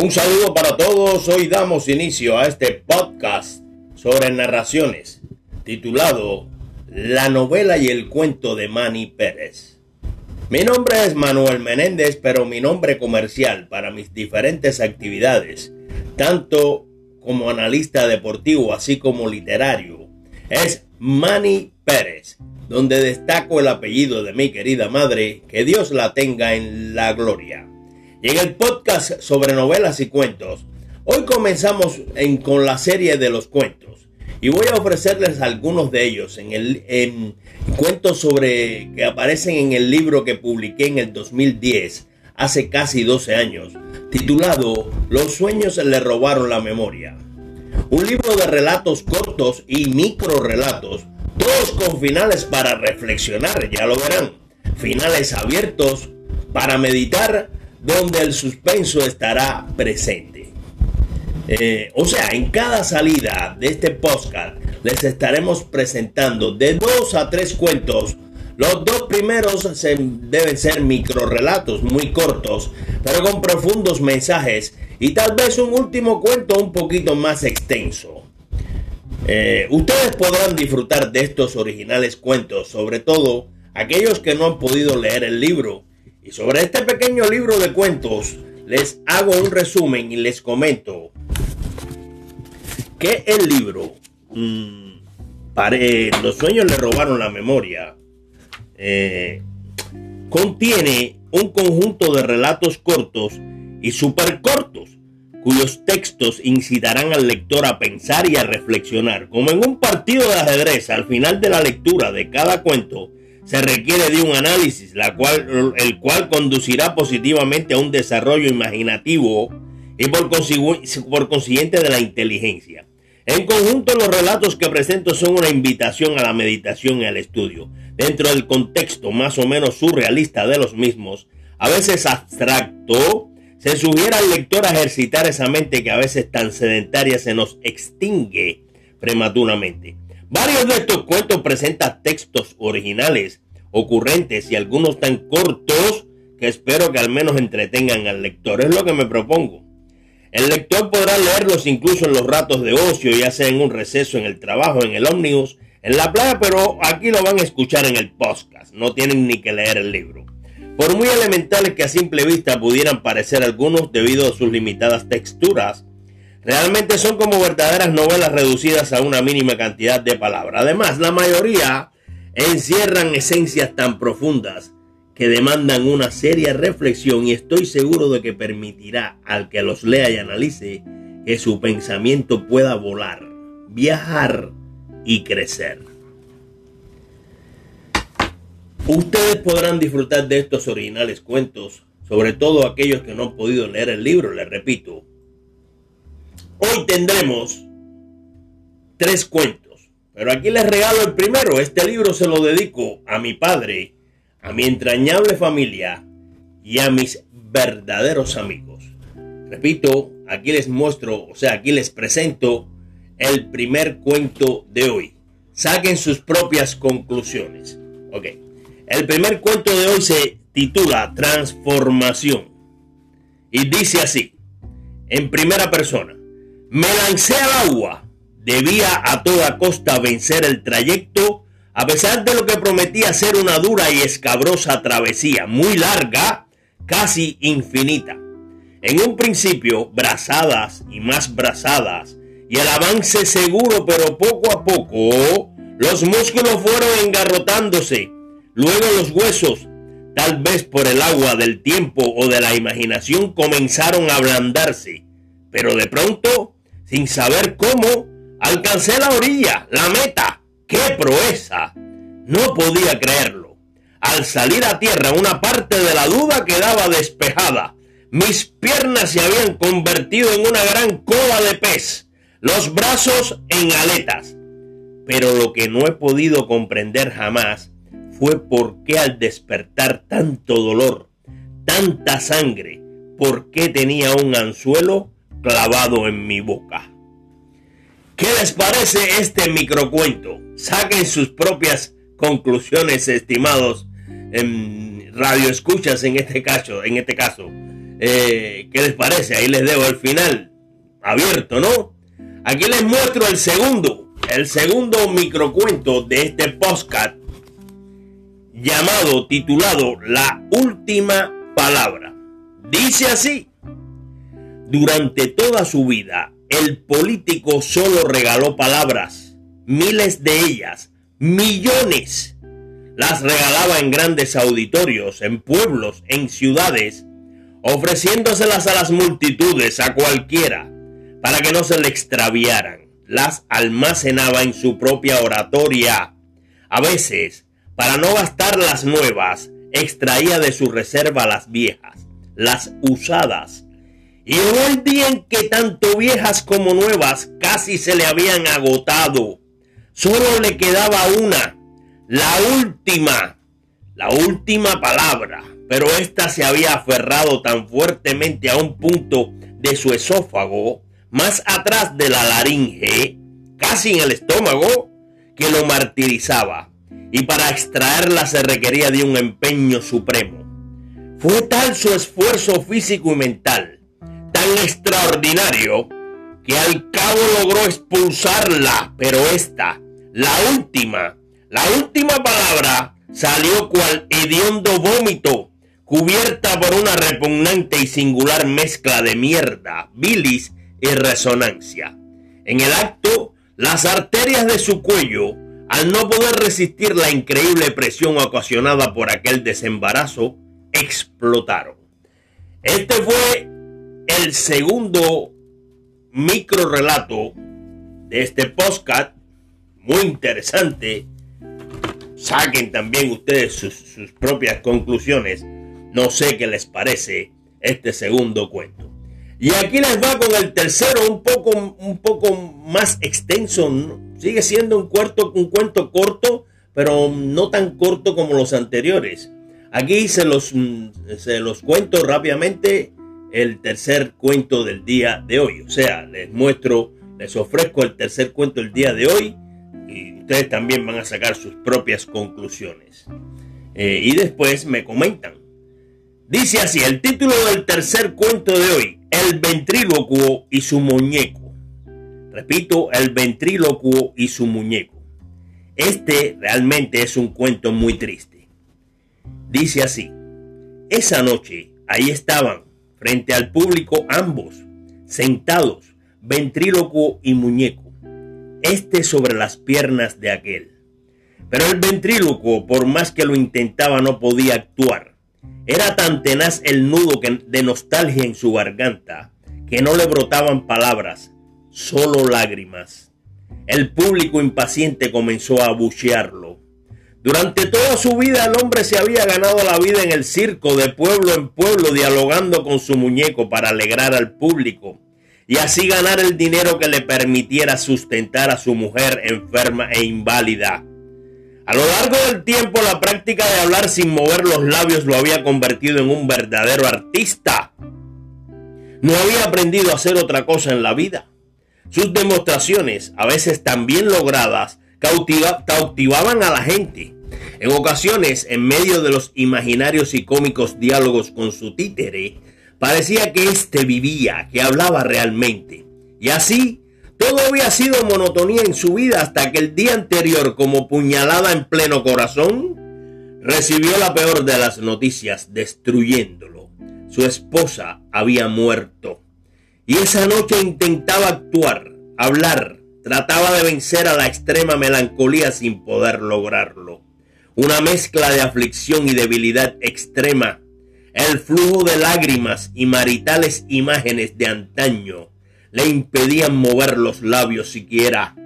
Un saludo para todos. Hoy damos inicio a este podcast sobre narraciones titulado La novela y el cuento de Manny Pérez. Mi nombre es Manuel Menéndez, pero mi nombre comercial para mis diferentes actividades, tanto como analista deportivo así como literario, es Manny Pérez, donde destaco el apellido de mi querida madre, que Dios la tenga en la gloria. Y en el podcast sobre novelas y cuentos, hoy comenzamos con la serie de los cuentos. Y voy a ofrecerles algunos de ellos en, el, en cuentos sobre que aparecen en el libro que publiqué en el 2010, hace casi 12 años, titulado Los sueños le robaron la memoria. Un libro de relatos cortos y micro relatos, todos con finales para reflexionar, ya lo verán. Finales abiertos para meditar donde el suspenso estará presente. Eh, o sea, en cada salida de este podcast les estaremos presentando de dos a tres cuentos. Los dos primeros deben ser micro relatos muy cortos, pero con profundos mensajes y tal vez un último cuento un poquito más extenso. Eh, ustedes podrán disfrutar de estos originales cuentos, sobre todo aquellos que no han podido leer el libro y sobre este pequeño libro de cuentos les hago un resumen y les comento que el libro mmm, Los sueños le robaron la memoria eh, contiene un conjunto de relatos cortos y super cortos cuyos textos incitarán al lector a pensar y a reflexionar. Como en un partido de ajedrez, al final de la lectura de cada cuento, se requiere de un análisis, la cual, el cual conducirá positivamente a un desarrollo imaginativo y por, por consiguiente de la inteligencia. En conjunto, los relatos que presento son una invitación a la meditación y al estudio, dentro del contexto más o menos surrealista de los mismos, a veces abstracto, se sugiere al lector ejercitar esa mente que a veces tan sedentaria se nos extingue prematuramente. Varios de estos cuentos presentan textos originales, ocurrentes y algunos tan cortos que espero que al menos entretengan al lector. Es lo que me propongo. El lector podrá leerlos incluso en los ratos de ocio, ya sea en un receso, en el trabajo, en el ómnibus, en la playa, pero aquí lo van a escuchar en el podcast. No tienen ni que leer el libro. Por muy elementales que a simple vista pudieran parecer algunos debido a sus limitadas texturas, Realmente son como verdaderas novelas reducidas a una mínima cantidad de palabras. Además, la mayoría encierran esencias tan profundas que demandan una seria reflexión y estoy seguro de que permitirá al que los lea y analice que su pensamiento pueda volar, viajar y crecer. Ustedes podrán disfrutar de estos originales cuentos, sobre todo aquellos que no han podido leer el libro, les repito, Hoy tendremos tres cuentos, pero aquí les regalo el primero. Este libro se lo dedico a mi padre, a mi entrañable familia y a mis verdaderos amigos. Repito, aquí les muestro, o sea, aquí les presento el primer cuento de hoy. Saquen sus propias conclusiones. Ok. El primer cuento de hoy se titula Transformación. Y dice así, en primera persona. Me lancé al agua. Debía a toda costa vencer el trayecto, a pesar de lo que prometía ser una dura y escabrosa travesía, muy larga, casi infinita. En un principio, brazadas y más brazadas, y el avance seguro, pero poco a poco, los músculos fueron engarrotándose, luego los huesos, tal vez por el agua del tiempo o de la imaginación, comenzaron a ablandarse, pero de pronto sin saber cómo, alcancé la orilla, la meta. ¡Qué proeza! No podía creerlo. Al salir a tierra, una parte de la duda quedaba despejada. Mis piernas se habían convertido en una gran cola de pez, los brazos en aletas. Pero lo que no he podido comprender jamás fue por qué al despertar tanto dolor, tanta sangre, por qué tenía un anzuelo clavado en mi boca. ¿Qué les parece este microcuento? Saquen sus propias conclusiones, estimados en radio escuchas en este caso, en este caso. Eh, ¿Qué les parece? Ahí les dejo el final abierto, ¿no? Aquí les muestro el segundo, el segundo microcuento de este podcast llamado, titulado La Última Palabra. Dice así, durante toda su vida, el político solo regaló palabras, miles de ellas, millones. Las regalaba en grandes auditorios, en pueblos, en ciudades, ofreciéndoselas a las multitudes, a cualquiera, para que no se le extraviaran. Las almacenaba en su propia oratoria. A veces, para no gastar las nuevas, extraía de su reserva las viejas, las usadas. Y hubo el día en que tanto viejas como nuevas casi se le habían agotado. Solo le quedaba una, la última, la última palabra. Pero ésta se había aferrado tan fuertemente a un punto de su esófago más atrás de la laringe, casi en el estómago, que lo martirizaba, y para extraerla se requería de un empeño supremo. Fue tal su esfuerzo físico y mental, extraordinario, que al cabo logró expulsarla, pero esta, la última, la última palabra, salió cual hediondo vómito, cubierta por una repugnante y singular mezcla de mierda, bilis y resonancia. En el acto, las arterias de su cuello, al no poder resistir la increíble presión ocasionada por aquel desembarazo, explotaron. Este fue el segundo micro relato de este podcast, muy interesante. Saquen también ustedes sus, propias conclusiones. No sé qué les parece este segundo cuento. Y aquí les va con el tercero, un poco, un poco más extenso. Sigue siendo un, un cuento corto, pero no tan corto como los anteriores. Aquí se los, se los cuento rápidamente el tercer cuento del día de hoy. O sea, les muestro, les ofrezco el tercer cuento del día de hoy y ustedes también van a sacar sus propias conclusiones. Eh, y después me comentan. Dice así, el título del tercer cuento de hoy, el ventrílocuo y su muñeco. Repito, el ventrílocuo y su muñeco. Este realmente es un cuento muy triste. Dice así, esa noche ahí estaban, frente al público ambos, sentados, ventrílocuo y muñeco, este sobre las piernas de aquel. Pero el ventrílocuo, por más que lo intentaba, no podía actuar era tan tenaz el nudo de nostalgia en su garganta que no le brotaban palabras, solo lágrimas. El público impaciente comenzó a abuchearlo. Durante toda su vida el hombre se había ganado la vida en el circo de pueblo en pueblo dialogando con su muñeco para alegrar al público y así ganar el dinero que le permitiera sustentar a su mujer enferma e inválida. A lo largo del tiempo la práctica de hablar sin mover los labios lo había convertido en un verdadero artista. No había aprendido a hacer otra cosa en la vida. Sus demostraciones, a veces tan bien logradas, cautivaban a la gente. En ocasiones, en medio de los imaginarios y cómicos diálogos con su títere, parecía que éste vivía, que hablaba realmente. Y así, todo había sido monotonía en su vida hasta que el día anterior, como puñalada en pleno corazón, recibió la peor de las noticias, destruyéndolo. Su esposa había muerto. Y esa noche intentaba actuar, hablar, trataba de vencer a la extrema melancolía sin poder lograrlo. Una mezcla de aflicción y debilidad extrema, el flujo de lágrimas y maritales imágenes de antaño le impedían mover los labios siquiera.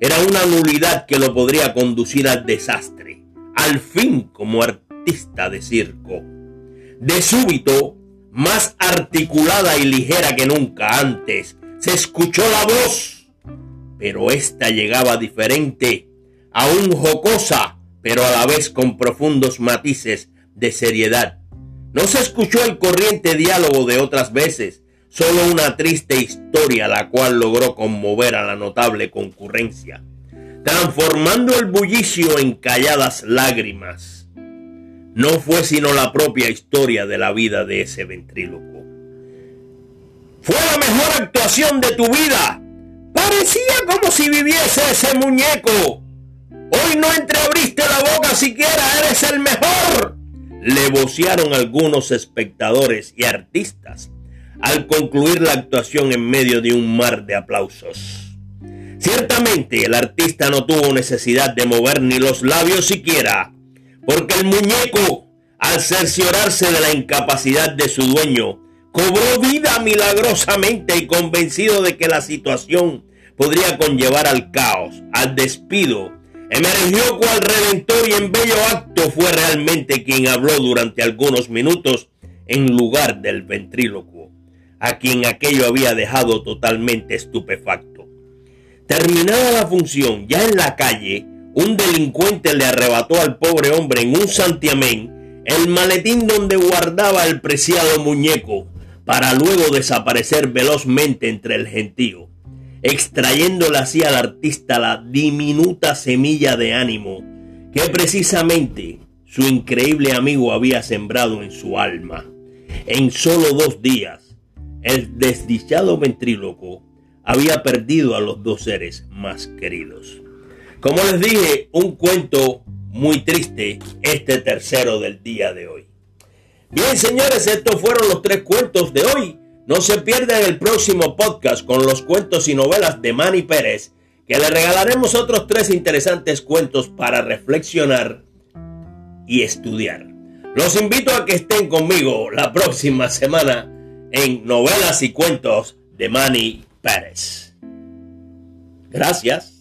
Era una nulidad que lo podría conducir al desastre, al fin como artista de circo. De súbito, más articulada y ligera que nunca antes, se escuchó la voz, pero esta llegaba diferente, aún jocosa, pero a la vez con profundos matices de seriedad. No se escuchó el corriente diálogo de otras veces, Solo una triste historia la cual logró conmover a la notable concurrencia, transformando el bullicio en calladas lágrimas. No fue sino la propia historia de la vida de ese ventríloco. Fue la mejor actuación de tu vida. Parecía como si viviese ese muñeco. Hoy no entreabriste la boca siquiera, eres el mejor. Le vocearon algunos espectadores y artistas al concluir la actuación en medio de un mar de aplausos. Ciertamente el artista no tuvo necesidad de mover ni los labios siquiera, porque el muñeco, al cerciorarse de la incapacidad de su dueño, cobró vida milagrosamente y convencido de que la situación podría conllevar al caos, al despido, emergió cual redentor y en bello acto fue realmente quien habló durante algunos minutos en lugar del ventrílocuo, a quien aquello había dejado totalmente estupefacto. Terminada la función, ya en la calle, un delincuente le arrebató al pobre hombre en un santiamén el maletín donde guardaba el preciado muñeco, para luego desaparecer velozmente entre el gentío, extrayéndole así al artista la diminuta semilla de ánimo que precisamente su increíble amigo había sembrado en su alma. En solo dos días, el desdichado ventríloco había perdido a los dos seres más queridos. Como les dije, un cuento muy triste, este tercero del día de hoy. Bien, señores, estos fueron los tres cuentos de hoy. No se pierdan el próximo podcast con los cuentos y novelas de Manny Pérez, que le regalaremos otros tres interesantes cuentos para reflexionar y estudiar. Los invito a que estén conmigo la próxima semana en novelas y cuentos de Manny Pérez. Gracias.